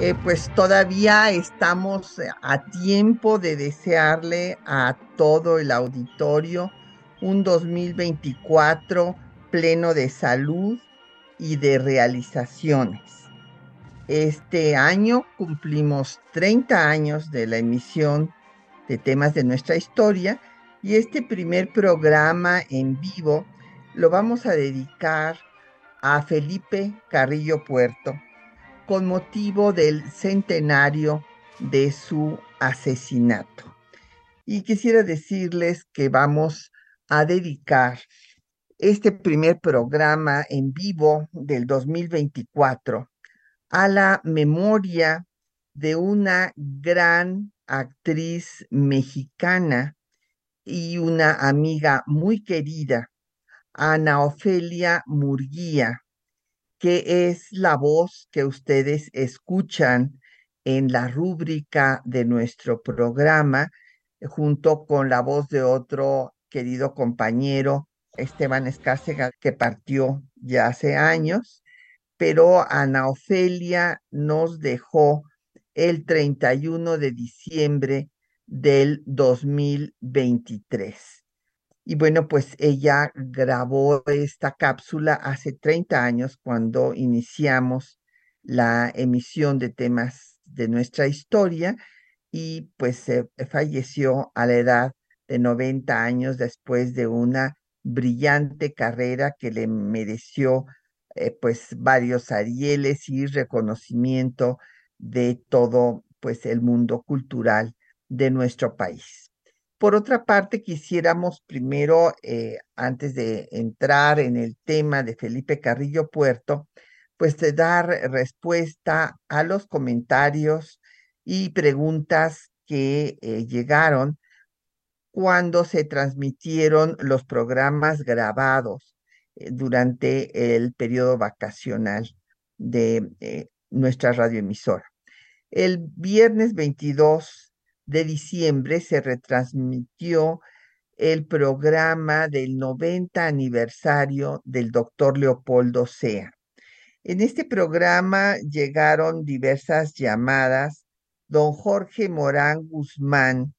Eh, pues todavía estamos a tiempo de desearle a todo el auditorio un 2024 pleno de salud y de realizaciones. Este año cumplimos 30 años de la emisión de temas de nuestra historia y este primer programa en vivo lo vamos a dedicar a Felipe Carrillo Puerto con motivo del centenario de su asesinato. Y quisiera decirles que vamos a dedicar este primer programa en vivo del 2024 a la memoria de una gran actriz mexicana y una amiga muy querida, Ana Ofelia Murguía, que es la voz que ustedes escuchan en la rúbrica de nuestro programa, junto con la voz de otro querido compañero, Esteban Escárcega, que partió ya hace años, pero Ana Ofelia nos dejó el 31 de diciembre del 2023. Y bueno, pues ella grabó esta cápsula hace 30 años cuando iniciamos la emisión de temas de nuestra historia y pues falleció a la edad de 90 años después de una brillante carrera que le mereció eh, pues varios arieles y reconocimiento de todo pues el mundo cultural de nuestro país. Por otra parte, quisiéramos primero, eh, antes de entrar en el tema de Felipe Carrillo Puerto, pues de dar respuesta a los comentarios y preguntas que eh, llegaron cuando se transmitieron los programas grabados eh, durante el periodo vacacional de nuestra radioemisora. El viernes 22 de diciembre se retransmitió el programa del 90 aniversario del doctor Leopoldo Sea. En este programa llegaron diversas llamadas. Don Jorge Morán Guzmán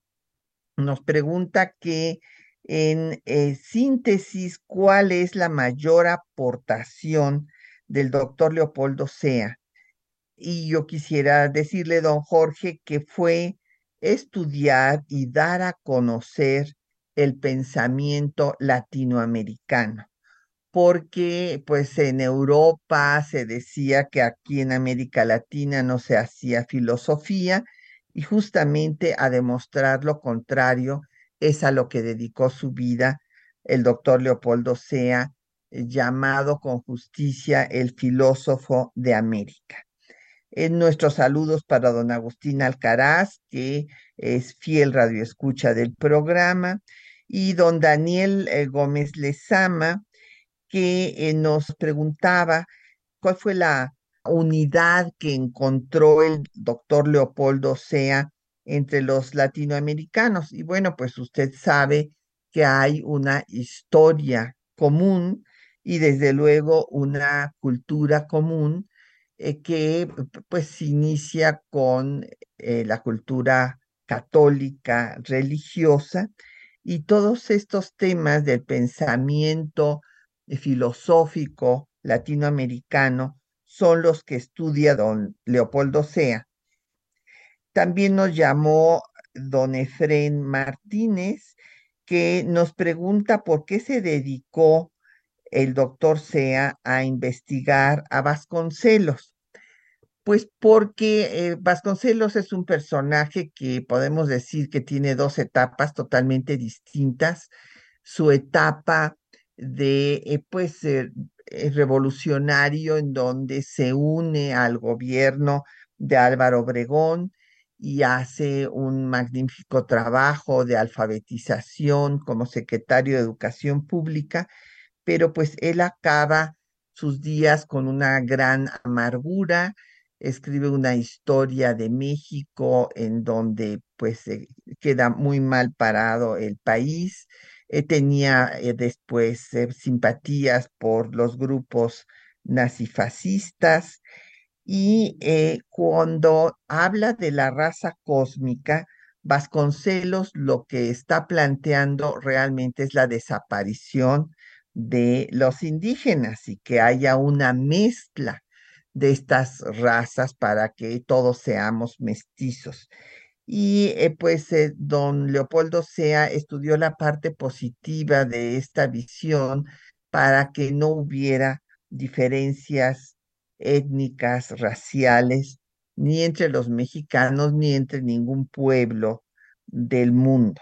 nos pregunta que en eh, síntesis, ¿cuál es la mayor aportación del doctor Leopoldo Sea? Y yo quisiera decirle, don Jorge, que fue estudiar y dar a conocer el pensamiento latinoamericano, porque pues en Europa se decía que aquí en América Latina no se hacía filosofía y justamente a demostrar lo contrario es a lo que dedicó su vida el doctor Leopoldo Sea, llamado con justicia el filósofo de América. Nuestros saludos para don Agustín Alcaraz, que es fiel radioescucha del programa, y don Daniel eh, Gómez Lezama, que eh, nos preguntaba cuál fue la unidad que encontró el doctor Leopoldo Sea entre los latinoamericanos. Y bueno, pues usted sabe que hay una historia común y desde luego una cultura común eh, que pues inicia con eh, la cultura católica religiosa y todos estos temas del pensamiento filosófico latinoamericano son los que estudia don Leopoldo Sea. También nos llamó don Efren Martínez, que nos pregunta por qué se dedicó el doctor Sea a investigar a Vasconcelos. Pues porque eh, Vasconcelos es un personaje que podemos decir que tiene dos etapas totalmente distintas. Su etapa de, eh, pues, revolucionario en donde se une al gobierno de Álvaro Obregón y hace un magnífico trabajo de alfabetización como secretario de Educación Pública, pero pues él acaba sus días con una gran amargura, escribe una historia de México en donde pues queda muy mal parado el país. Eh, tenía eh, después eh, simpatías por los grupos nazifascistas y cuando habla de la raza cósmica, Vasconcelos lo que está planteando realmente es la desaparición de los indígenas y que haya una mezcla de estas razas para que todos seamos mestizos. Y eh, pues eh, don Leopoldo Sea estudió la parte positiva de esta visión para que no hubiera diferencias étnicas, raciales, ni entre los mexicanos, ni entre ningún pueblo del mundo.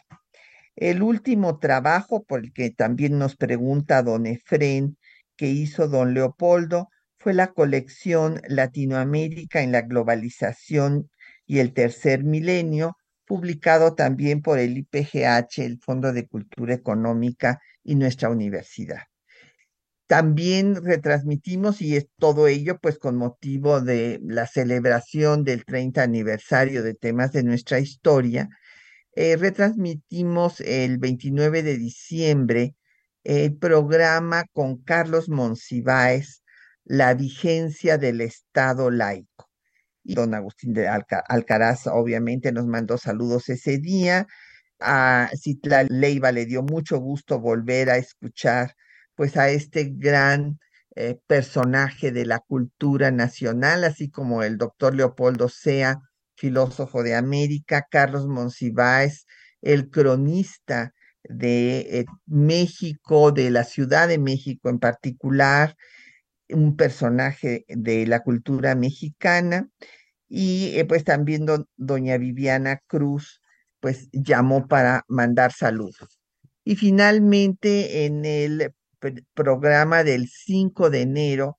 El último trabajo por el que también nos pregunta don Efrén, que hizo don Leopoldo, fue la colección Latinoamérica en la globalización y el tercer milenio, publicado también por el IPGH, el Fondo de Cultura Económica y nuestra universidad. También retransmitimos, y es todo ello, pues con motivo de la celebración del 30 aniversario de temas de nuestra historia, eh, retransmitimos el 29 de diciembre el programa con Carlos Monsiváis, La vigencia del Estado laico. Y don Agustín de Alcaraz obviamente nos mandó saludos ese día. A Citla Leiva le dio mucho gusto volver a escuchar pues a este gran eh, personaje de la cultura nacional, así como el doctor Leopoldo Sea, filósofo de América, Carlos Monsiváis, el cronista de eh, México, de la Ciudad de México en particular, un personaje de la cultura mexicana, y eh, pues también doña Viviana Cruz, pues llamó para mandar saludos. Y finalmente en el programa del 5 de enero,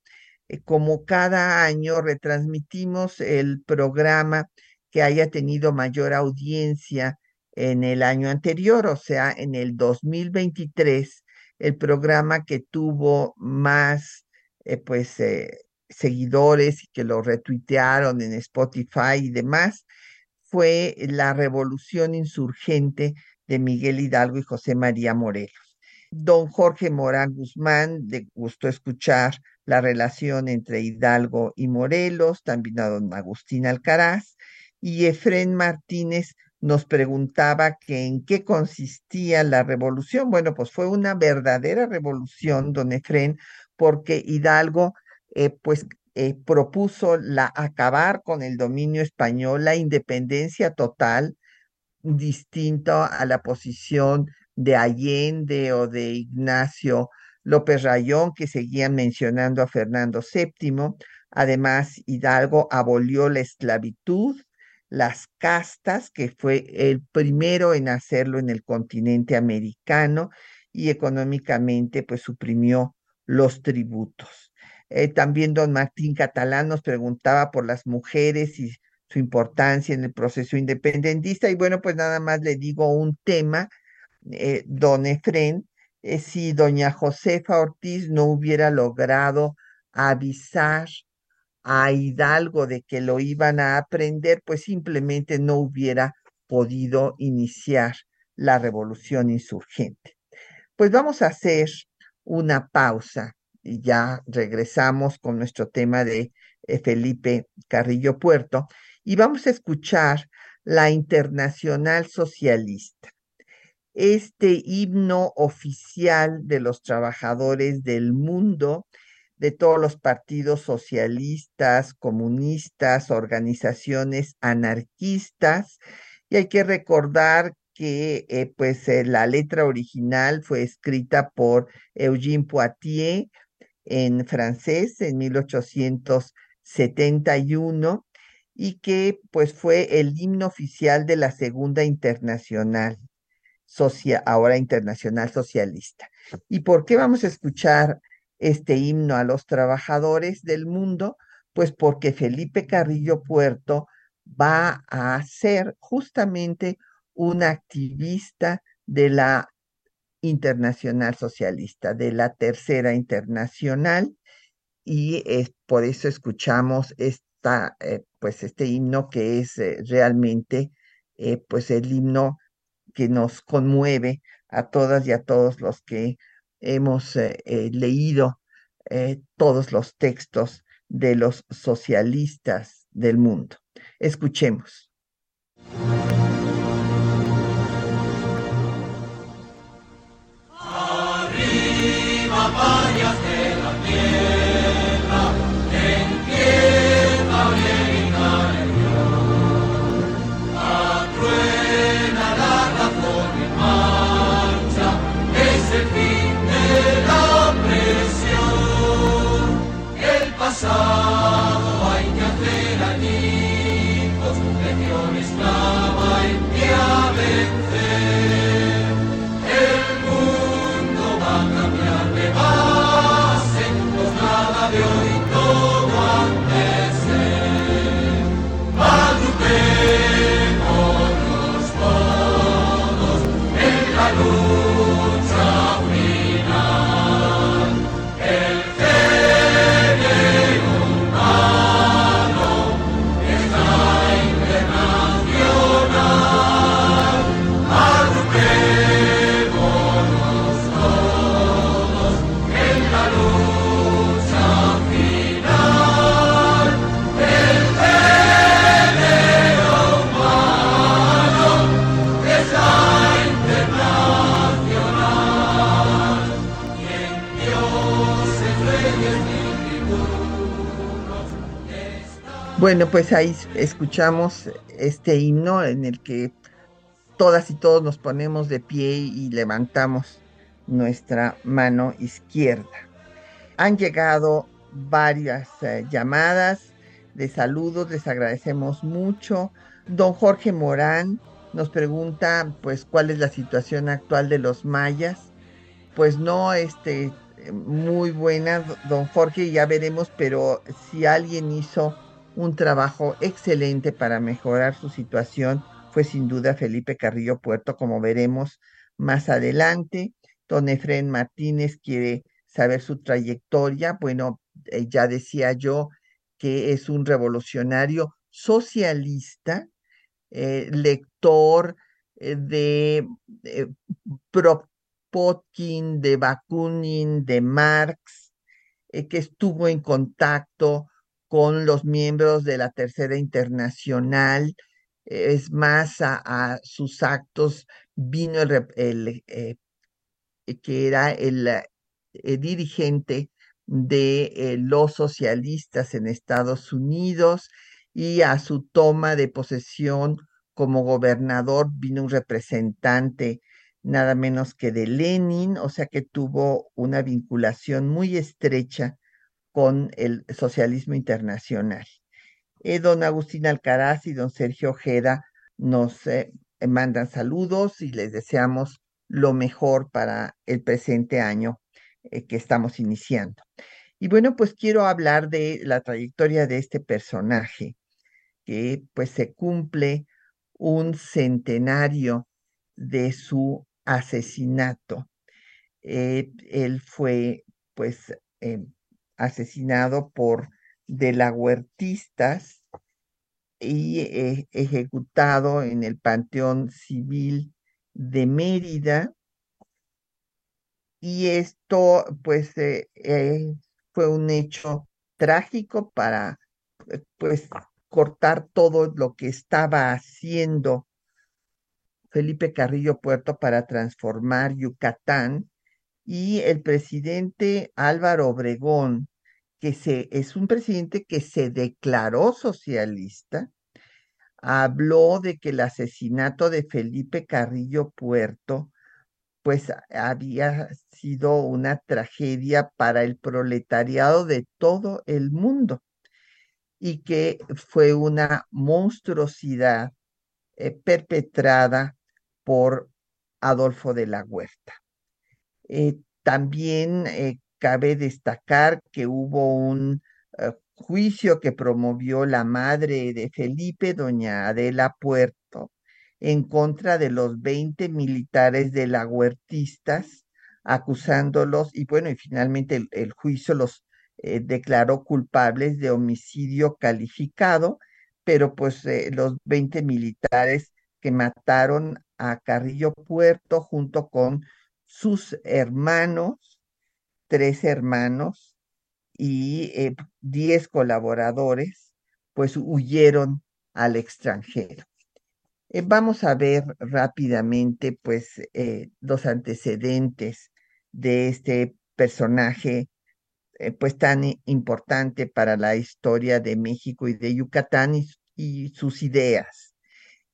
como cada año retransmitimos el programa que haya tenido mayor audiencia en el año anterior, o sea, en el 2023, el programa que tuvo más, eh, pues, eh, seguidores y que lo retuitearon en Spotify y demás, fue La Revolución Insurgente de Miguel Hidalgo y José María Morelos. Don Jorge Morán Guzmán, de gusto escuchar la relación entre Hidalgo y Morelos, también a don Agustín Alcaraz, y Efrén Martínez nos preguntaba que en qué consistía la revolución. Bueno, pues fue una verdadera revolución, don Efrén, porque Hidalgo, eh, pues, eh, propuso la, acabar con el dominio español, la independencia total, distinto a la posición de Allende o de Ignacio López Rayón, que seguían mencionando a Fernando VII. Además, Hidalgo abolió la esclavitud, las castas, que fue el primero en hacerlo en el continente americano y económicamente pues suprimió los tributos. Eh, también don Martín Catalán nos preguntaba por las mujeres y su importancia en el proceso independentista y bueno, pues nada más le digo un tema, eh, don Efren, eh, si doña Josefa Ortiz no hubiera logrado avisar a Hidalgo de que lo iban a aprender, pues simplemente no hubiera podido iniciar la revolución insurgente. Pues vamos a hacer una pausa y ya regresamos con nuestro tema de eh, Felipe Carrillo Puerto y vamos a escuchar la Internacional Socialista, este himno oficial de los trabajadores del mundo de todos los partidos socialistas, comunistas, organizaciones anarquistas. Y hay que recordar que eh, pues eh, la letra original fue escrita por Eugene Poitier en francés en 1871 y que pues fue el himno oficial de la Segunda Internacional, ahora Internacional Socialista. ¿Y por qué vamos a escuchar este himno a los trabajadores del mundo, pues porque Felipe Carrillo Puerto va a ser justamente un activista de la Internacional Socialista, de la Tercera Internacional, y es, por eso escuchamos esta, eh, pues este himno que es eh, realmente eh, pues el himno que nos conmueve a todas y a todos los que hemos leído todos los textos de los socialistas del mundo. Escuchemos. Hallelujah. Bueno, pues ahí escuchamos este himno en el que todas y todos nos ponemos de pie y levantamos nuestra mano izquierda. Han llegado varias eh, llamadas de saludos, les agradecemos mucho. Don Jorge Morán nos pregunta, pues, cuál es la situación actual de los mayas. Pues no, este, muy buena, don Jorge, ya veremos, pero si alguien hizo un trabajo excelente para mejorar su situación fue sin duda Felipe Carrillo Puerto, como veremos más adelante. Don Efren Martínez quiere saber su trayectoria. Bueno, eh, ya decía yo que es un revolucionario socialista, eh, lector eh, de Propotkin, de Bakunin, de Marx, que estuvo en contacto con los miembros de la Tercera Internacional. Es más, a, sus actos vino el, eh, que era el, eh, dirigente de eh, los socialistas en Estados Unidos y a su toma de posesión como gobernador vino un representante nada menos que de Lenin, o sea que tuvo una vinculación muy estrecha con el socialismo internacional. Eh, don Agustín Alcaraz y don Sergio Ojeda nos eh, mandan saludos y les deseamos lo mejor para el presente año eh, que estamos iniciando. Y bueno, pues quiero hablar de la trayectoria de este personaje, que pues se cumple un centenario de su asesinato. él fue pues asesinado por de la Huertistas y eh, ejecutado en el Panteón Civil de Mérida. Y esto, pues, eh, eh, fue un hecho trágico para, pues, cortar todo lo que estaba haciendo Felipe Carrillo Puerto para transformar Yucatán y el presidente Álvaro Obregón, que se, es un presidente que se declaró socialista, habló de que el asesinato de Felipe Carrillo Puerto pues había sido una tragedia para el proletariado de todo el mundo y que fue una monstruosidad eh, perpetrada por Adolfo de la Huerta. Eh, también eh, cabe destacar que hubo un eh, juicio que promovió la madre de Felipe, doña Adela Puerto, en contra de los 20 militares de la Huertistas, acusándolos, y bueno, y finalmente el, juicio los declaró culpables de homicidio calificado, pero pues los 20 militares que mataron a Carrillo Puerto junto con sus hermanos, tres hermanos y eh, diez colaboradores, pues huyeron al extranjero. Eh, vamos a ver rápidamente, pues, eh, los antecedentes de este personaje, pues, tan importante para la historia de México y de Yucatán y sus ideas.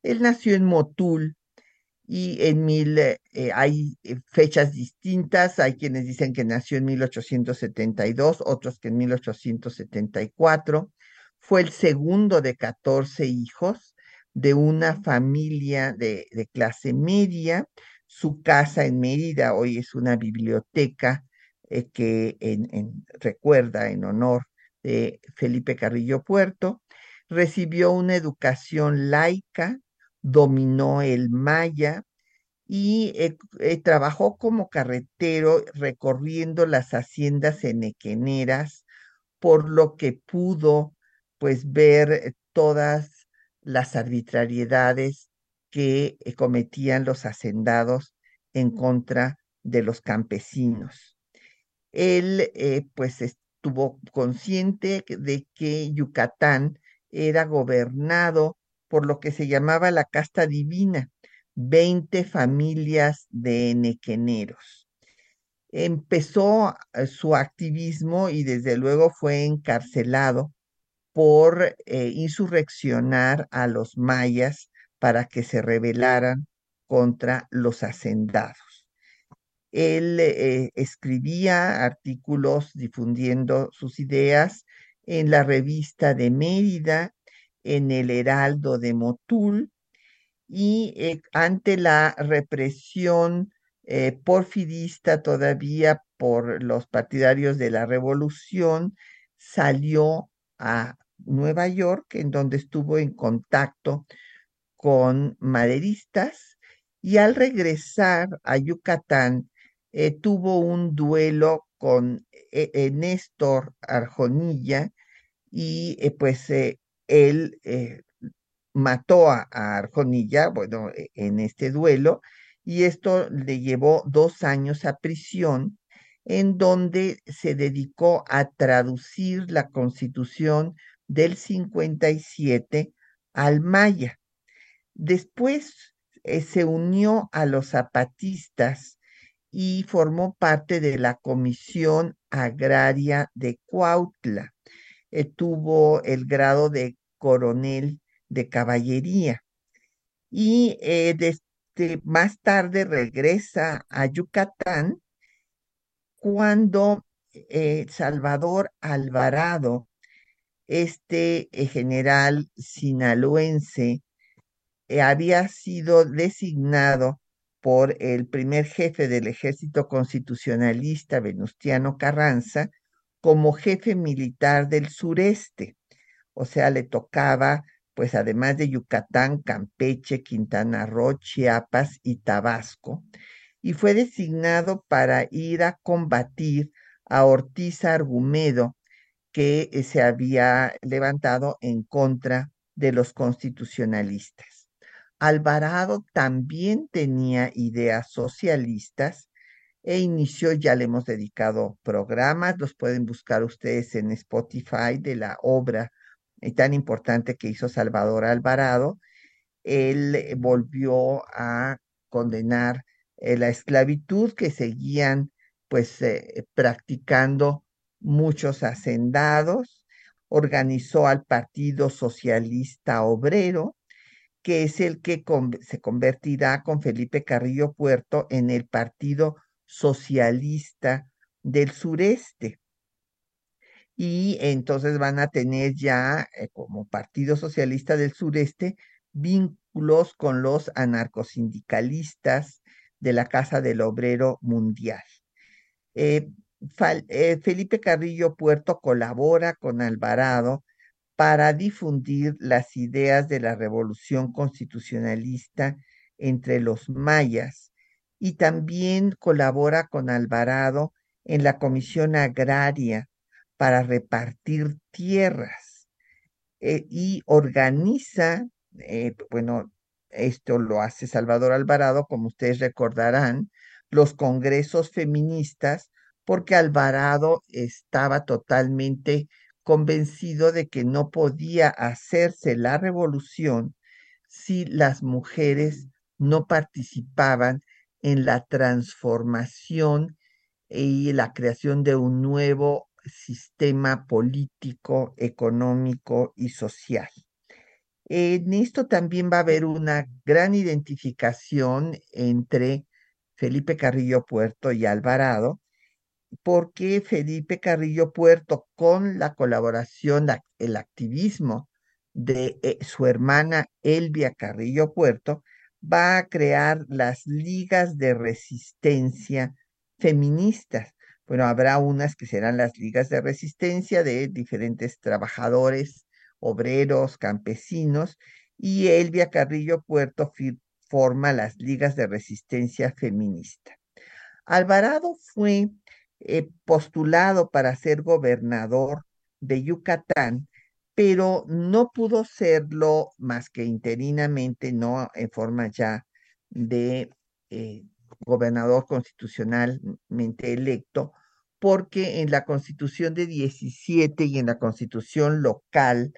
Él nació en Motul, y en mil, eh, eh, hay eh, fechas distintas, hay quienes dicen que nació en 1872, otros que en 1874, fue el segundo de 14 hijos de una familia de, clase media, su casa en Mérida hoy es una biblioteca que en, recuerda en honor de Felipe Carrillo Puerto, recibió una educación laica, dominó el maya y eh, eh, trabajó como carretero recorriendo las haciendas enequeneras, por lo que pudo pues ver eh, todas las arbitrariedades que cometían los hacendados en contra de los campesinos. Él pues estuvo consciente de que Yucatán era gobernado por lo que se llamaba la casta divina, 20 familias de nequeneros. Empezó eh, su activismo y desde luego fue encarcelado por eh, insurreccionar a los mayas para que se rebelaran contra los hacendados. Él eh, escribía artículos difundiendo sus ideas en la revista de Mérida en el Heraldo de Motul y eh, ante la represión eh, porfidista todavía por los partidarios de la revolución, salió a Nueva York, en donde estuvo en contacto con maderistas y al regresar a Yucatán eh, tuvo un duelo con Néstor Arjonilla y pues él eh, mató a, Arjonilla, bueno, e, en este duelo, y esto le llevó dos años a prisión, en donde se dedicó a traducir la constitución del 57 al maya. Después eh, se unió a los zapatistas y formó parte de la Comisión Agraria de Cuautla. Eh, tuvo el grado de coronel de caballería. Y eh, más tarde regresa a Yucatán cuando eh, Salvador Alvarado, este eh, general sinaloense, había sido designado por el primer jefe del ejército constitucionalista, Venustiano Carranza, como jefe militar del sureste o sea, le tocaba, pues además de Yucatán, Campeche, Quintana Roo, Chiapas y Tabasco, y fue designado para ir a combatir a Ortiz Argumedo, que eh, se había levantado en contra de los constitucionalistas. Alvarado también tenía ideas socialistas e inició, ya le hemos dedicado programas, los pueden buscar ustedes en Spotify de la obra y tan importante que hizo Salvador Alvarado, él eh, volvió a condenar eh, la esclavitud que seguían pues eh, practicando muchos hacendados, organizó al Partido Socialista Obrero, que es el que se convertirá con Felipe Carrillo Puerto en el Partido Socialista del Sureste y entonces van a tener ya eh, como Partido Socialista del Sureste vínculos con los anarcosindicalistas de la Casa del Obrero Mundial. Eh, eh, Felipe Carrillo Puerto colabora con Alvarado para difundir las ideas de la revolución constitucionalista entre los mayas y también colabora con Alvarado en la Comisión Agraria para repartir tierras eh, y organiza, eh, bueno, esto lo hace Salvador Alvarado, como ustedes recordarán, los congresos feministas, porque Alvarado estaba totalmente convencido de que no podía hacerse la revolución si las mujeres no participaban en la transformación y la creación de un nuevo sistema político, económico y social. En esto también va a haber una gran identificación entre Felipe Carrillo Puerto y Alvarado, porque Felipe Carrillo Puerto, con la colaboración, el activismo de eh, su hermana Elvia Carrillo Puerto, va a crear las ligas de resistencia feministas. Bueno, habrá unas que serán las ligas de resistencia de diferentes trabajadores, obreros, campesinos, y Elvia Carrillo Puerto forma las ligas de resistencia feminista. Alvarado fue eh, postulado para ser gobernador de Yucatán, pero no pudo serlo más que interinamente, no en forma ya de eh, gobernador constitucionalmente electo, porque en la constitución de 17 y en la constitución local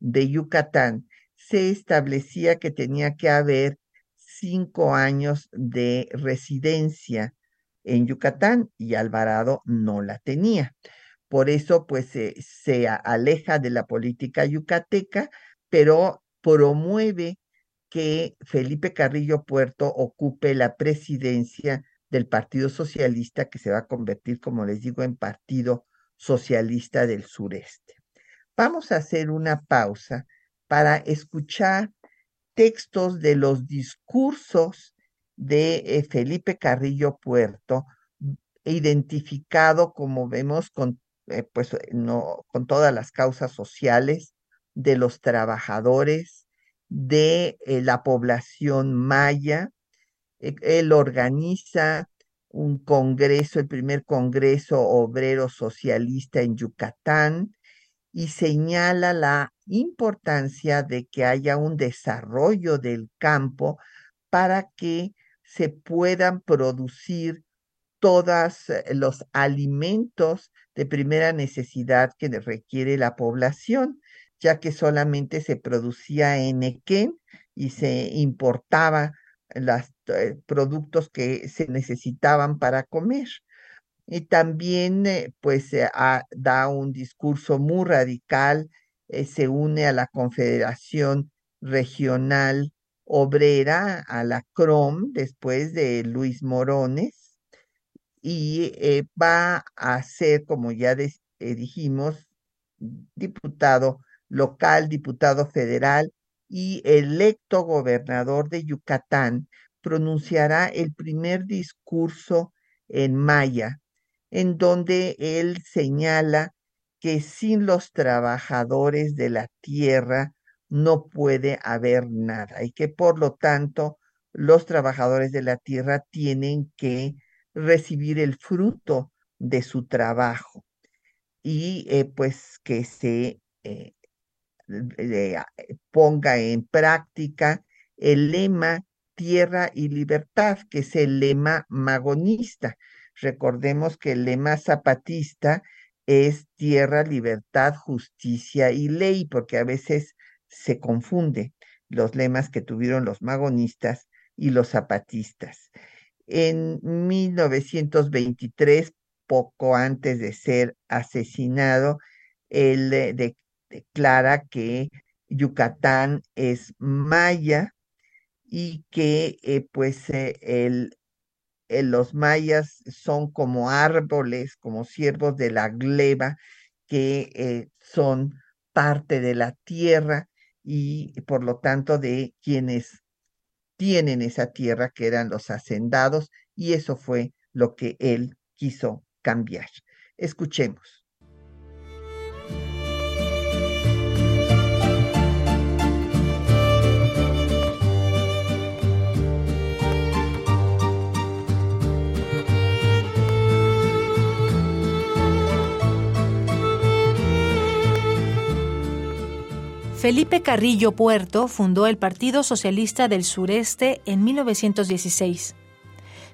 de Yucatán se establecía que tenía que haber cinco años de residencia en Yucatán y Alvarado no la tenía. Por eso, pues, se aleja de la política yucateca, pero promueve que Felipe Carrillo Puerto ocupe la presidencia del Partido Socialista, que se va a convertir, como les digo, en Partido Socialista del Sureste. Vamos a hacer una pausa para escuchar textos de los discursos de eh, Felipe Carrillo Puerto, identificado, como vemos, con, eh, pues, no, con todas las causas sociales de los trabajadores, de eh, la población maya. Él organiza un congreso, el primer congreso obrero socialista en Yucatán, y señala la importancia de que haya un desarrollo del campo para que se puedan producir todos eh, los alimentos de primera necesidad que requiere la población, ya que solamente se producía en Equén y se importaba los eh, productos que se necesitaban para comer. Y también, eh, pues, da un discurso muy radical, se une a la Confederación Regional obrera a la CROM después de Luis Morones y eh, va a ser, como ya eh, dijimos, diputado local, diputado federal y electo gobernador de Yucatán, pronunciará el primer discurso en maya, en donde él señala que sin los trabajadores de la tierra no puede haber nada y que por lo tanto los trabajadores de la tierra tienen que recibir el fruto de su trabajo. Y eh, pues que se eh, ponga en práctica el lema tierra y libertad, que es el lema magonista. Recordemos que el lema zapatista es tierra, libertad, justicia y ley, porque a veces se confunde los lemas que tuvieron los magonistas y los zapatistas. En 1923, poco antes de ser asesinado, él declara que Yucatán es maya y que eh, pues eh, los mayas son como árboles, como siervos de la gleba, que eh, son parte de la tierra y por lo tanto de quienes tienen esa tierra que eran los hacendados y eso fue lo que él quiso cambiar. Escuchemos. Felipe Carrillo Puerto fundó el Partido Socialista del Sureste en 1916.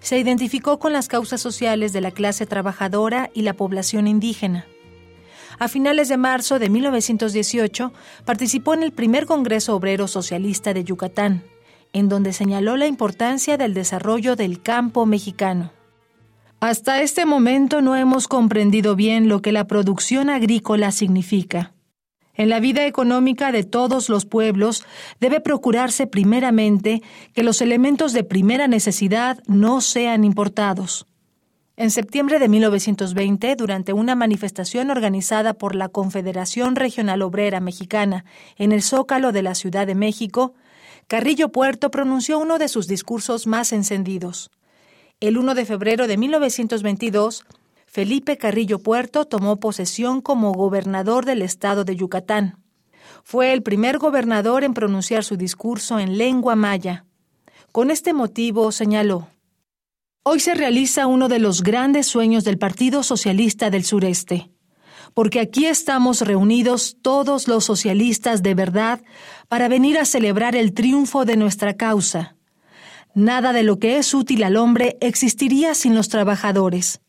Se identificó con las causas sociales de la clase trabajadora y la población indígena. A finales de marzo de 1918 participó en el primer Congreso Obrero Socialista de Yucatán, en donde señaló la importancia del desarrollo del campo mexicano. Hasta este momento no hemos comprendido bien lo que la producción agrícola significa. En la vida económica de todos los pueblos debe procurarse primeramente que los elementos de primera necesidad no sean importados. En septiembre de 1920, durante una manifestación organizada por la Confederación Regional Obrera Mexicana en el Zócalo de la Ciudad de México, Carrillo Puerto pronunció uno de sus discursos más encendidos. El 1 de febrero de 1922, Felipe Carrillo Puerto tomó posesión como gobernador del estado de Yucatán. Fue el primer gobernador en pronunciar su discurso en lengua maya. Con este motivo señaló, Hoy se realiza uno de los grandes sueños del Partido Socialista del Sureste, porque aquí estamos reunidos todos los socialistas de verdad para venir a celebrar el triunfo de nuestra causa. Nada de lo que es útil al hombre existiría sin los trabajadores.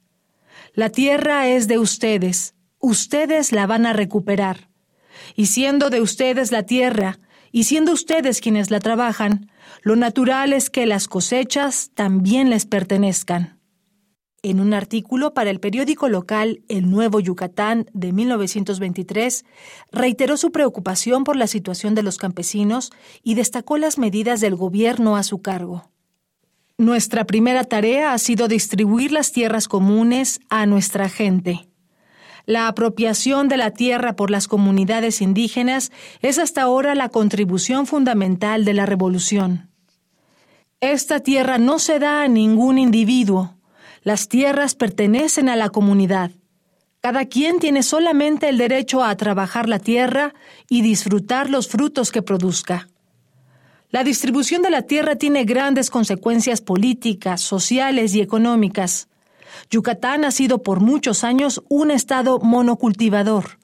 La tierra es de ustedes, ustedes la van a recuperar. Y siendo de ustedes la tierra, y siendo ustedes quienes la trabajan, lo natural es que las cosechas también les pertenezcan. En un artículo para el periódico local El Nuevo Yucatán de 1923, reiteró su preocupación por la situación de los campesinos y destacó las medidas del gobierno a su cargo. Nuestra primera tarea ha sido distribuir las tierras comunes a nuestra gente. La apropiación de la tierra por las comunidades indígenas es hasta ahora la contribución fundamental de la revolución. Esta tierra no se da a ningún individuo. Las tierras pertenecen a la comunidad. Cada quien tiene solamente el derecho a trabajar la tierra y disfrutar los frutos que produzca. La distribución de la tierra tiene grandes consecuencias políticas, sociales y económicas. Yucatán ha sido por muchos años un estado monocultivador.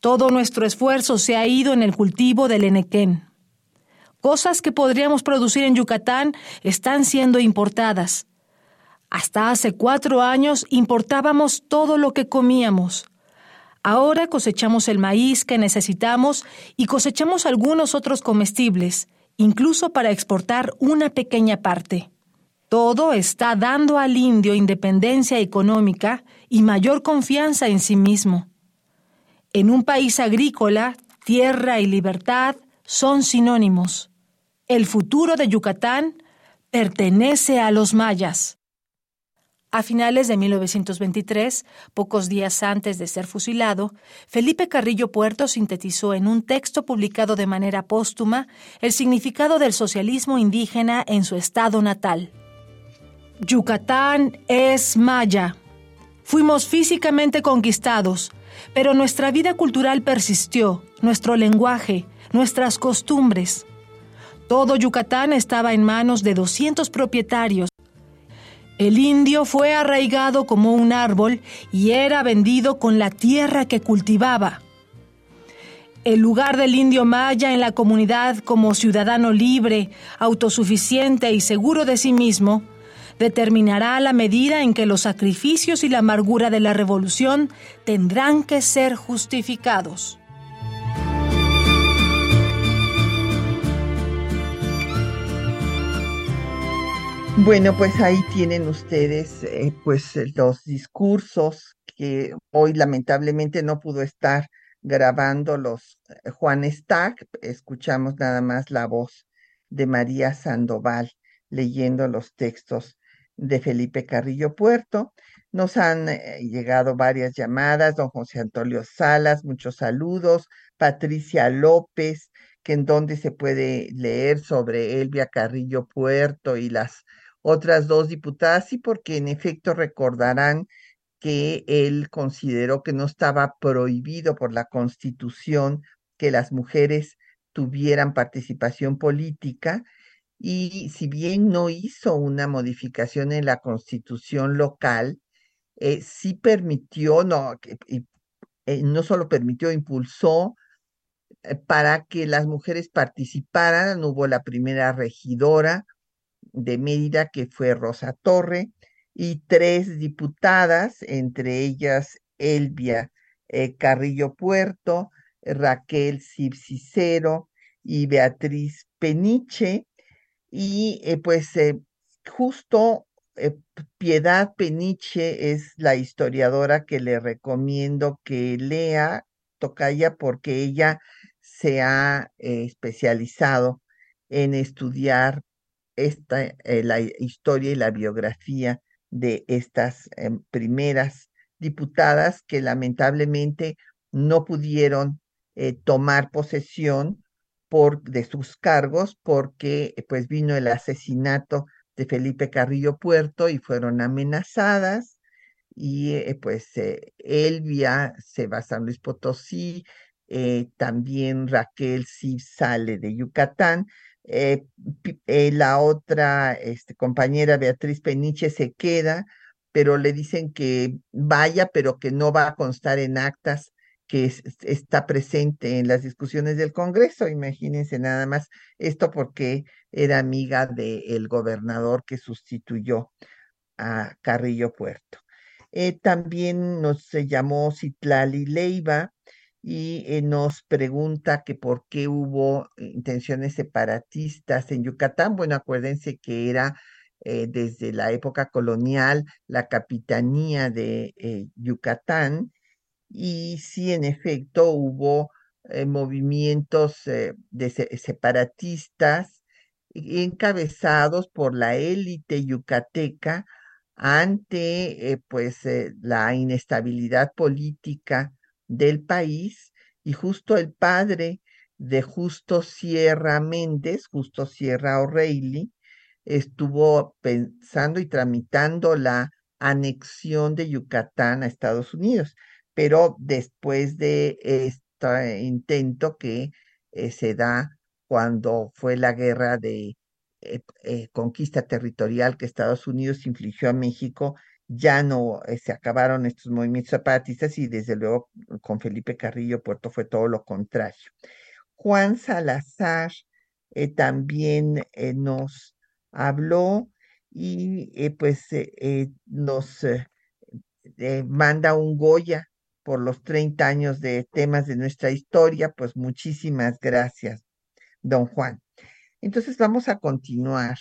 Todo nuestro esfuerzo se ha ido en el cultivo del enequén. Cosas que podríamos producir en Yucatán están siendo importadas. Hasta hace cuatro años importábamos todo lo que comíamos. Ahora cosechamos el maíz que necesitamos y cosechamos algunos otros comestibles, incluso para exportar una pequeña parte. Todo está dando al indio independencia económica y mayor confianza en sí mismo. En un país agrícola, tierra y libertad son sinónimos. El futuro de Yucatán pertenece a los mayas. A finales de 1923, pocos días antes de ser fusilado, Felipe Carrillo Puerto sintetizó en un texto publicado de manera póstuma el significado del socialismo indígena en su estado natal. Yucatán es maya. Fuimos físicamente conquistados, pero nuestra vida cultural persistió, nuestro lenguaje, nuestras costumbres. Todo Yucatán estaba en manos de 200 propietarios el indio fue arraigado como un árbol y era vendido con la tierra que cultivaba. El lugar del indio maya en la comunidad como ciudadano libre, autosuficiente y seguro de sí mismo determinará la medida en que los sacrificios y la amargura de la revolución tendrán que ser justificados. Bueno, pues ahí tienen ustedes eh, pues los discursos que hoy lamentablemente no pudo estar grabando los eh, Juan Stack. Escuchamos nada más la voz de María Sandoval leyendo los textos de Felipe Carrillo Puerto. Nos han eh, llegado varias llamadas, don José Antonio Salas, muchos saludos, Patricia López, que en donde se puede leer sobre Elvia Carrillo Puerto y las otras dos diputadas, y porque en efecto recordarán que él consideró que no estaba prohibido por la Constitución que las mujeres tuvieran participación política y si bien no hizo una modificación en la constitución local, eh, sí permitió, no, eh, no solo permitió, impulsó eh, para que las mujeres participaran. Hubo la primera regidora de Mérida, que fue Rosa Torre, y tres diputadas, entre ellas Elvia Carrillo Puerto, Raquel Cicero y Beatriz Peniche. Y pues justo eh, Piedad Peniche es la historiadora que le recomiendo que lea Tocaya porque ella se ha eh, especializado en estudiar esta, eh, la historia y la biografía de estas em, primeras diputadas que lamentablemente no pudieron tomar posesión por, de sus cargos porque pues vino el asesinato de Felipe Carrillo Puerto y fueron amenazadas y eh, pues eh, Elvia se va a San Luis Potosí, eh, también Raquel sí sale de Yucatán, la otra este, compañera Beatriz Peniche se queda, pero le dicen que vaya, pero que no va a constar en actas que está presente en las discusiones del Congreso. Imagínense nada más esto porque era amiga del gobernador que sustituyó a Carrillo Puerto. Eh, también nos llamó Citlali Leiva y eh, nos pregunta que por qué hubo intenciones separatistas en Yucatán. Bueno, acuérdense que era eh, desde la época colonial la capitanía de Yucatán y sí, en efecto, hubo eh, movimientos eh, de separatistas encabezados por la élite yucateca ante eh, pues la inestabilidad política del país y justo el padre de Justo Sierra Méndez, Justo Sierra O'Reilly, estuvo pensando y tramitando la anexión de Yucatán a Estados Unidos. Pero después de este intento que eh, se da cuando fue la guerra de eh, eh, conquista territorial que Estados Unidos infligió a México, ya no se acabaron estos movimientos zapatistas y desde luego con Felipe Carrillo Puerto fue todo lo contrario. Juan Salazar también nos habló y pues nos manda un Goya por los 30 años de temas de nuestra historia, pues muchísimas gracias, don Juan. Entonces vamos a continuar,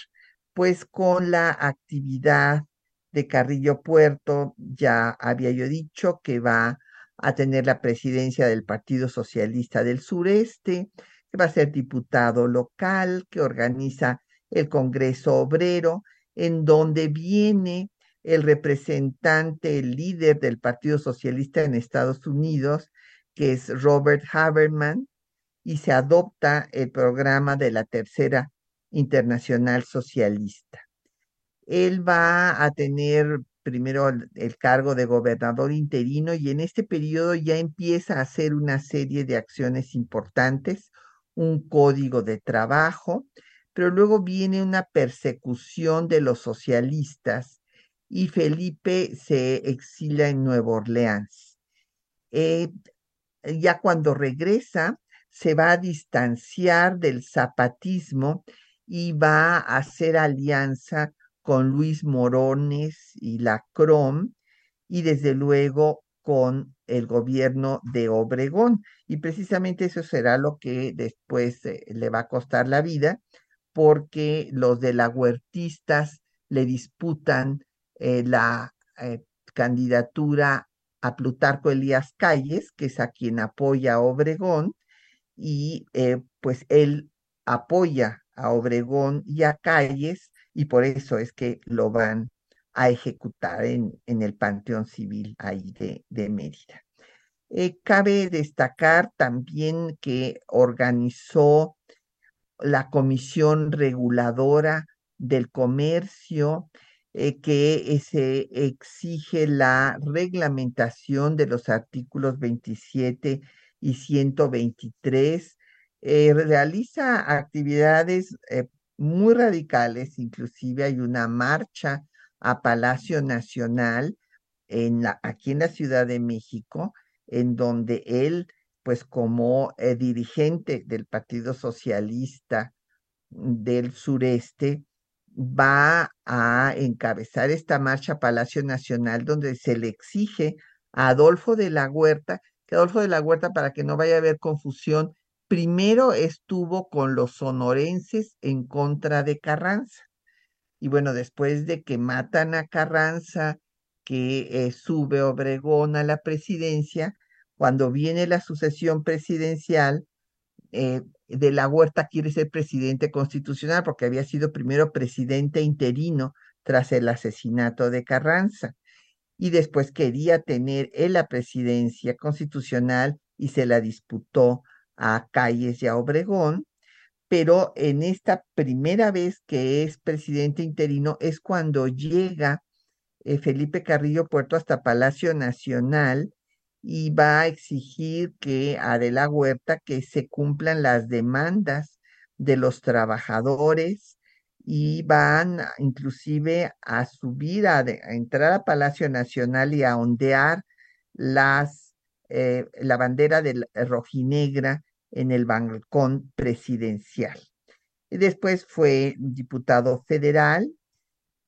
pues con la actividad de Carrillo Puerto, ya había yo dicho que va a tener la presidencia del Partido Socialista del Sureste, que va a ser diputado local, que organiza el Congreso Obrero, en donde viene el representante, el líder del Partido Socialista en Estados Unidos, que es Robert Haberman, y se adopta el programa de la Tercera Internacional Socialista. Él va a tener primero el cargo de gobernador interino y en este periodo ya empieza a hacer una serie de acciones importantes, un código de trabajo, pero luego viene una persecución de los socialistas y Felipe se exila en Nueva Orleans. Eh, ya cuando regresa, se va a distanciar del zapatismo y va a hacer alianza con Luis Morones y la CROM y desde luego con el gobierno de Obregón. Y precisamente eso será lo que después eh, le va a costar la vida, porque los de la huertistas le disputan eh, la eh, candidatura a Plutarco Elías Calles, que es a quien apoya a Obregón, y pues él apoya a Obregón y a Calles, y por eso es que lo van a ejecutar en, en el Panteón Civil ahí de, de Mérida. cabe destacar también que organizó la Comisión Reguladora del Comercio eh, que se exige la reglamentación de los artículos 27 y 123. realiza actividades muy radicales, inclusive hay una marcha a Palacio Nacional en la, aquí en la Ciudad de México, en donde él, pues como eh, dirigente del Partido Socialista del Sureste, va a encabezar esta marcha a Palacio Nacional donde se le exige a Adolfo de la Huerta, que Adolfo de la Huerta, para que no vaya a haber confusión, primero estuvo con los sonorenses en contra de Carranza. Y bueno, después de que matan a Carranza, que eh, sube Obregón a la presidencia, cuando viene la sucesión presidencial, eh, de la Huerta quiere ser presidente constitucional porque había sido primero presidente interino tras el asesinato de Carranza y después quería tener él la presidencia constitucional y se la disputó a Calles y a Obregón, pero en esta primera vez que es presidente interino es cuando llega eh, Felipe Carrillo Puerto hasta Palacio Nacional y va a exigir que a De la Huerta que se cumplan las demandas de los trabajadores y van inclusive a subir, a, entrar a Palacio Nacional y a ondear las, eh, la bandera de rojinegra en el balcón presidencial. Después fue diputado federal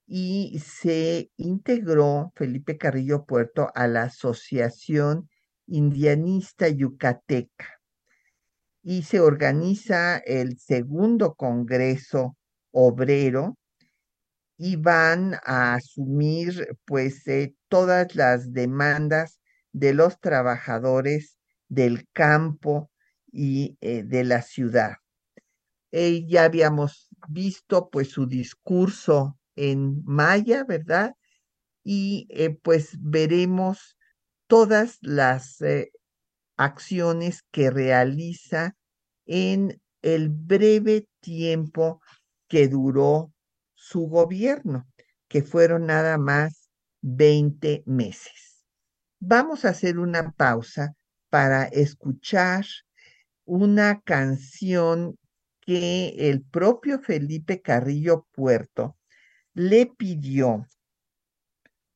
y se integró Felipe Carrillo Puerto a la Asociación Indianista Yucateca y se organiza el segundo Congreso Obrero y van a asumir pues eh, todas las demandas de los trabajadores del campo y eh, de la ciudad. Eh, ya habíamos visto pues su discurso en maya, ¿verdad? Y eh, pues veremos todas las acciones que realiza en el breve tiempo que duró su gobierno, que fueron nada más 20 meses. Vamos a hacer una pausa para escuchar una canción que el propio Felipe Carrillo Puerto le pidió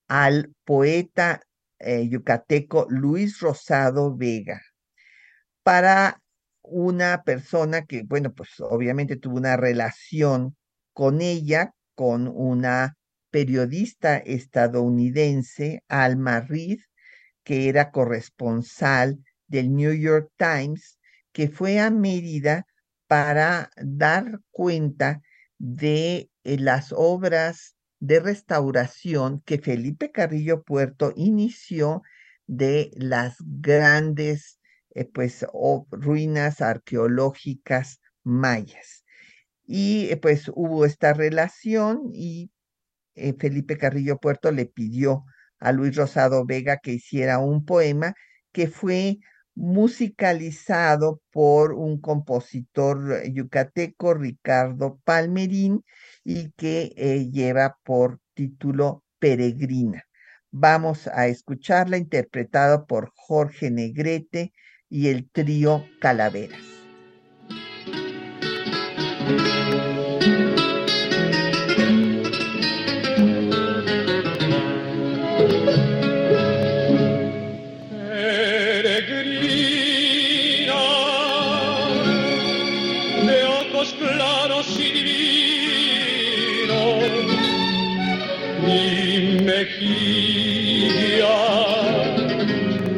al poeta eh, yucateco Luis Rosado Vega para una persona que, bueno, pues obviamente tuvo una relación con ella, con una periodista estadounidense, Alma Reed, que era corresponsal del New York Times que fue a Mérida para dar cuenta de eh, las obras de restauración que Felipe Carrillo Puerto inició de las grandes eh, pues, ruinas arqueológicas mayas. Y eh, pues hubo esta relación y Felipe Carrillo Puerto le pidió a Luis Rosado Vega que hiciera un poema que fue musicalizado por un compositor yucateco, Ricardo Palmerín, y que eh, lleva por título Peregrina. Vamos a escucharla interpretada por Jorge Negrete y el trío Calaveras.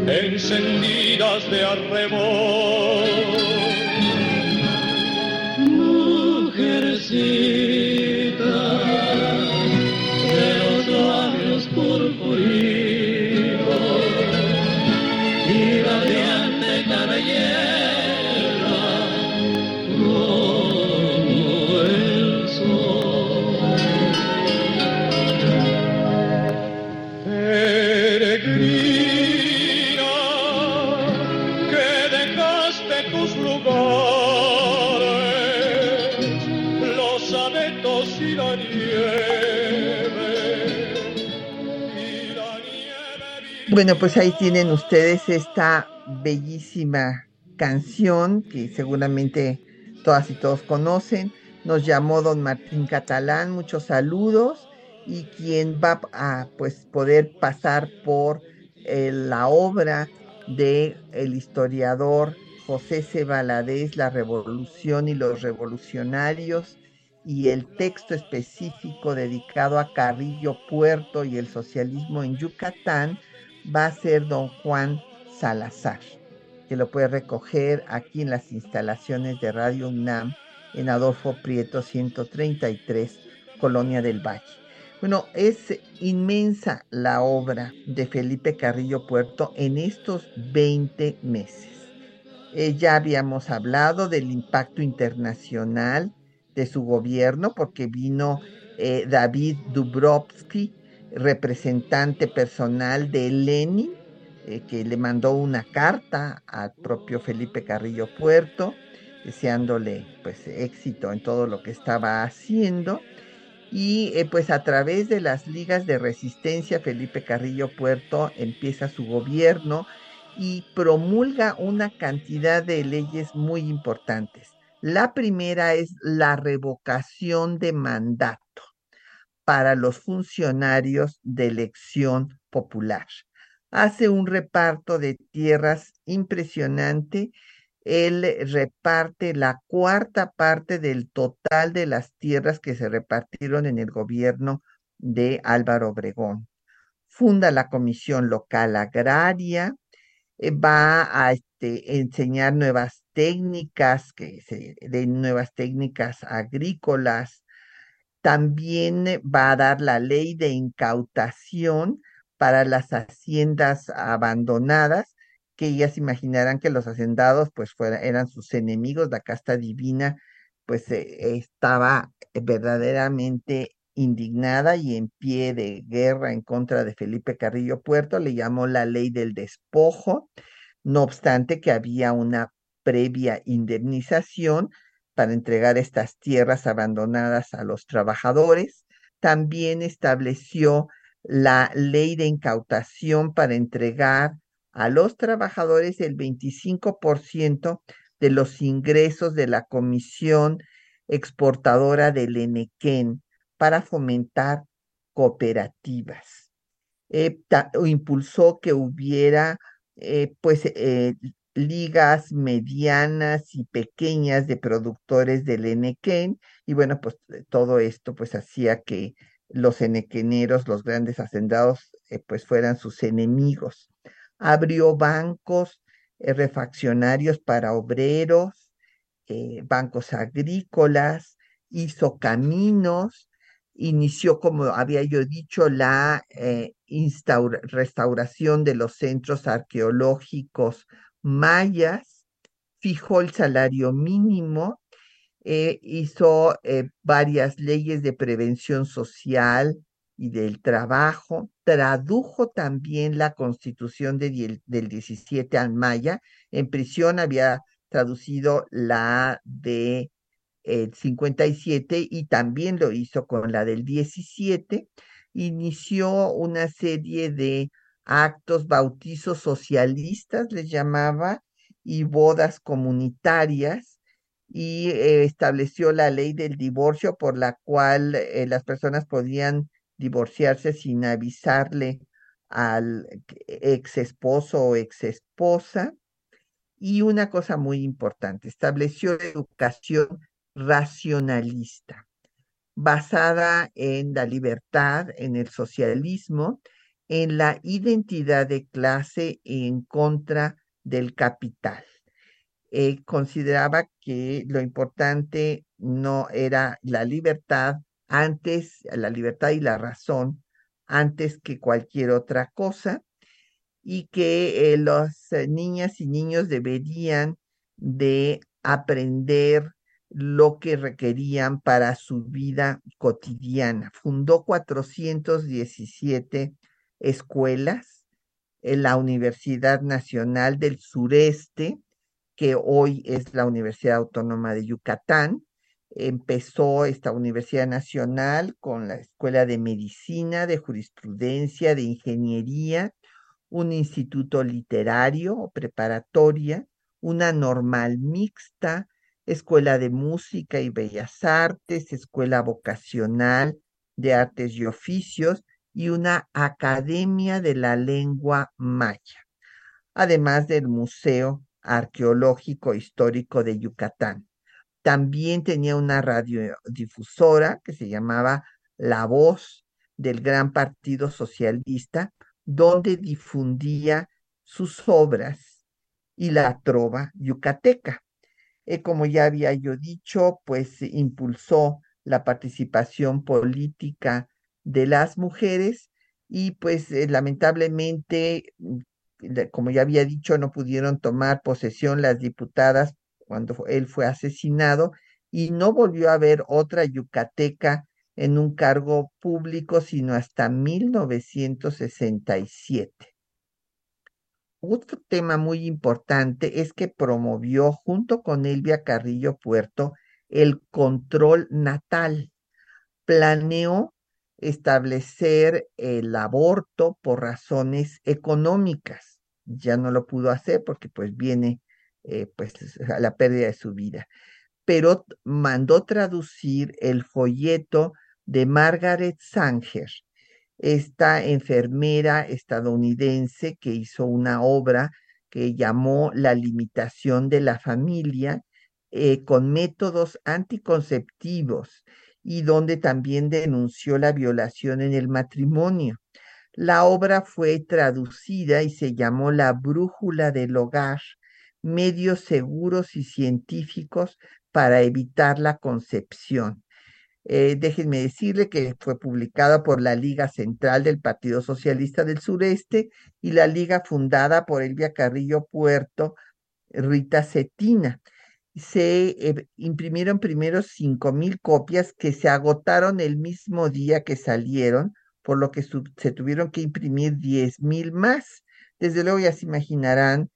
Encendidas de arrebol. Bueno, pues ahí tienen ustedes esta bellísima canción que seguramente todas y todos conocen. Nos llamó don Martín Catalán, muchos saludos y quien va a pues poder pasar por eh, la obra de el historiador José C. La Revolución y los Revolucionarios, y el texto específico dedicado a Carrillo Puerto y el socialismo en Yucatán va a ser don Juan Salazar, que lo puede recoger aquí en las instalaciones de Radio UNAM en Adolfo Prieto 133, Colonia del Valle. Bueno, es inmensa la obra de Felipe Carrillo Puerto en estos 20 meses. Eh, ya habíamos hablado del impacto internacional de su gobierno porque vino eh, David Dubrovsky, representante personal de Lenin, eh, que le mandó una carta al propio Felipe Carrillo Puerto, deseándole pues éxito en todo lo que estaba haciendo y eh, pues a través de las ligas de resistencia, Felipe Carrillo Puerto empieza su gobierno y promulga una cantidad de leyes muy importantes. La primera es la revocación de mandato para los funcionarios de elección popular. Hace un reparto de tierras impresionante él reparte la cuarta parte del total de las tierras que se repartieron en el gobierno de Álvaro Obregón. Funda la Comisión Local Agraria, eh, va a este, enseñar nuevas técnicas, que den nuevas técnicas agrícolas. También va a dar la ley de incautación para las haciendas abandonadas que ellas imaginarán que los hacendados pues eran sus enemigos, la casta divina pues eh, estaba verdaderamente indignada y en pie de guerra en contra de Felipe Carrillo Puerto, le llamó la ley del despojo, no obstante que había una previa indemnización para entregar estas tierras abandonadas a los trabajadores, también estableció la ley de incautación para entregar a los trabajadores el 25% de los ingresos de la Comisión Exportadora del Enequén para fomentar cooperativas. Eh, impulsó que hubiera eh, pues eh, ligas medianas y pequeñas de productores del enequén y bueno pues todo esto pues hacía que los enequeneros, los grandes hacendados pues fueran sus enemigos. Abrió bancos eh, refaccionarios para obreros, eh, bancos agrícolas, hizo caminos, inició, como había yo dicho, la eh, restauración de los centros arqueológicos mayas, fijó el salario mínimo, hizo varias leyes de prevención social, y del Trabajo, tradujo también la constitución del 17 al maya. En prisión había traducido la de el 57 y también lo hizo con la del 17. Inició una serie de actos, bautizos socialistas, les llamaba, y bodas comunitarias y eh, estableció la ley del divorcio por la cual eh, las personas podían divorciarse sin avisarle al ex esposo o ex esposa. Y una cosa muy importante, estableció educación racionalista, basada en la libertad, en el socialismo, en la identidad de clase en contra del capital. Eh, consideraba que lo importante no era la libertad, antes, la libertad y la razón, antes que cualquier otra cosa, y que eh, las eh, niñas y niños deberían de aprender lo que requerían para su vida cotidiana. Fundó 417 escuelas en la Universidad Nacional del Sureste, que hoy es la Universidad Autónoma de Yucatán, empezó esta Universidad Nacional con la Escuela de Medicina, de Jurisprudencia, de Ingeniería, un instituto literario o preparatoria, una normal mixta, escuela de música y bellas artes, escuela vocacional de artes y oficios y una academia de la lengua maya, además del Museo Arqueológico Histórico de Yucatán. También tenía una radiodifusora que se llamaba La Voz del Gran Partido Socialista, donde difundía sus obras y la trova yucateca. Eh, como ya había yo dicho, pues impulsó la participación política de las mujeres y pues eh, lamentablemente, mm, como ya había dicho, no pudieron tomar posesión las diputadas cuando él fue asesinado y no volvió a haber otra yucateca en un cargo público sino hasta 1967. Otro tema muy importante es que promovió junto con Elvia Carrillo Puerto el control natal. Planeó establecer el aborto por razones económicas. Ya no lo pudo hacer porque pues viene eh, pues a la pérdida de su vida. Pero mandó traducir el folleto de Margaret Sanger, esta enfermera estadounidense que hizo una obra que llamó La limitación de la familia eh, con métodos anticonceptivos y donde también denunció la violación en el matrimonio. La obra fue traducida y se llamó La Brújula del Hogar, medios seguros y científicos para evitar la concepción. Eh, déjenme decirle que fue publicada por la Liga Central del Partido Socialista del Sureste y la Liga fundada por Elvia Carrillo Puerto, Rita Cetina. Se eh, imprimieron primero cinco mil copias que se agotaron el mismo día que salieron, por lo que se tuvieron que imprimir diez mil más. Desde luego ya se imaginarán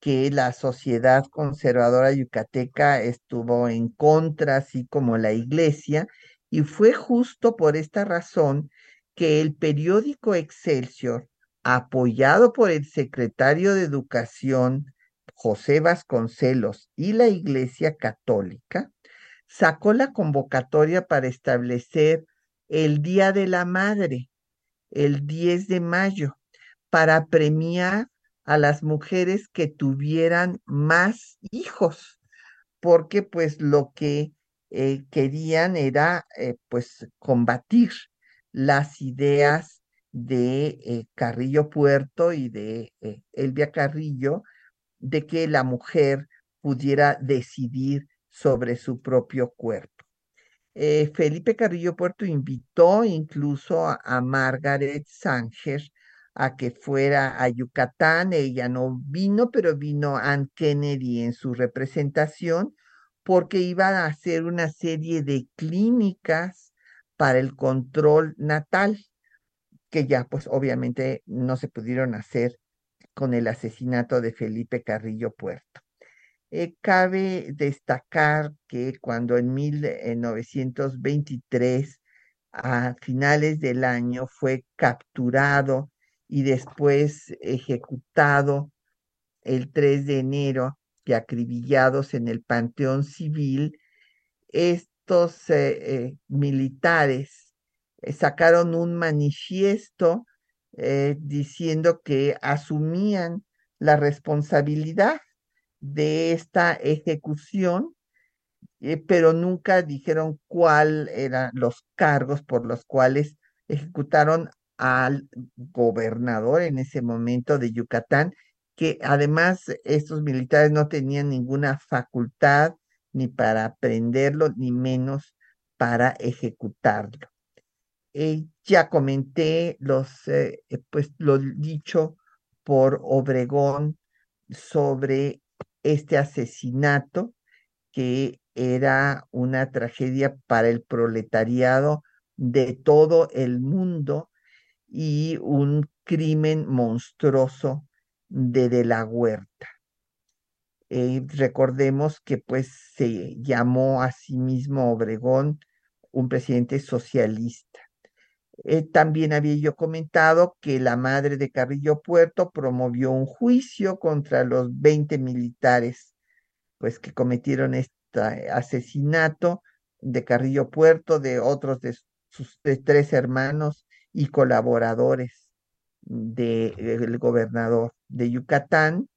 que la sociedad conservadora yucateca estuvo en contra, así como la iglesia, y fue justo por esta razón que el periódico Excelsior, apoyado por el secretario de Educación José Vasconcelos y la Iglesia Católica, sacó la convocatoria para establecer el Día de la Madre, el 10 de mayo, para premiar a las mujeres que tuvieran más hijos, porque pues lo que eh, querían era eh, pues combatir las ideas de eh, Carrillo Puerto y de Elvia Carrillo de que la mujer pudiera decidir sobre su propio cuerpo. Felipe Carrillo Puerto invitó incluso a, Margaret Sanger a que fuera a Yucatán. Ella no vino, pero vino Ann Kennedy en su representación porque iban a hacer una serie de clínicas para el control natal, que ya pues obviamente no se pudieron hacer con el asesinato de Felipe Carrillo Puerto. Eh, cabe destacar que cuando en 1923, a finales del año, fue capturado y después ejecutado el 3 de enero y acribillados en el Panteón Civil, estos eh, eh, militares eh, sacaron un manifiesto diciendo que asumían la responsabilidad de esta ejecución, pero nunca dijeron cuáles eran los cargos por los cuales ejecutaron al gobernador en ese momento de Yucatán que además estos militares no tenían ninguna facultad ni para prenderlo, ni menos para ejecutarlo. Eh, ya comenté los, eh, eh, pues, lo dicho por Obregón sobre este asesinato que era una tragedia para el proletariado de todo el mundo y un crimen monstruoso de De la Huerta. Recordemos que pues se llamó a sí mismo Obregón un presidente socialista. Eh, también había yo comentado que la madre de Carrillo Puerto promovió un juicio contra los 20 militares pues que cometieron este asesinato de Carrillo Puerto, de otros de sus tres hermanos y colaboradores del gobernador de Yucatán,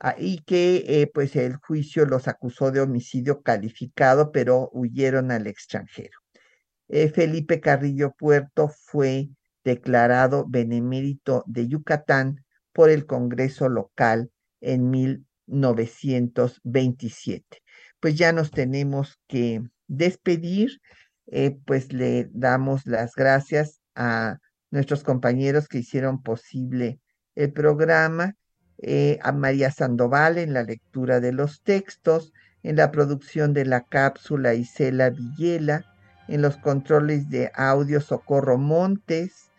ah, y que eh, pues el juicio los acusó de homicidio calificado, pero huyeron al extranjero. Eh, Felipe Carrillo Puerto fue declarado benemérito de Yucatán por el Congreso local en 1927. Pues ya nos tenemos que despedir, eh, pues le damos las gracias a nuestros compañeros que hicieron posible el programa, eh, a María Sandoval en la lectura de los textos, en la producción de la cápsula Isela Villela, en los controles de audio Socorro Montes,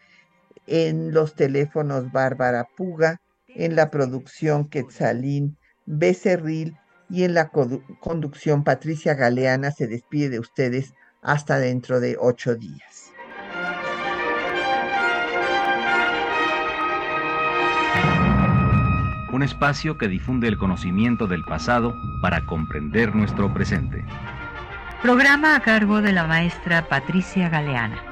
en los teléfonos Bárbara Puga, en la producción Quetzalín Becerril y en la conducción Patricia Galeana se despide de ustedes hasta dentro de ocho días. Un espacio que difunde el conocimiento del pasado para comprender nuestro presente. Programa a cargo de la maestra Patricia Galeana.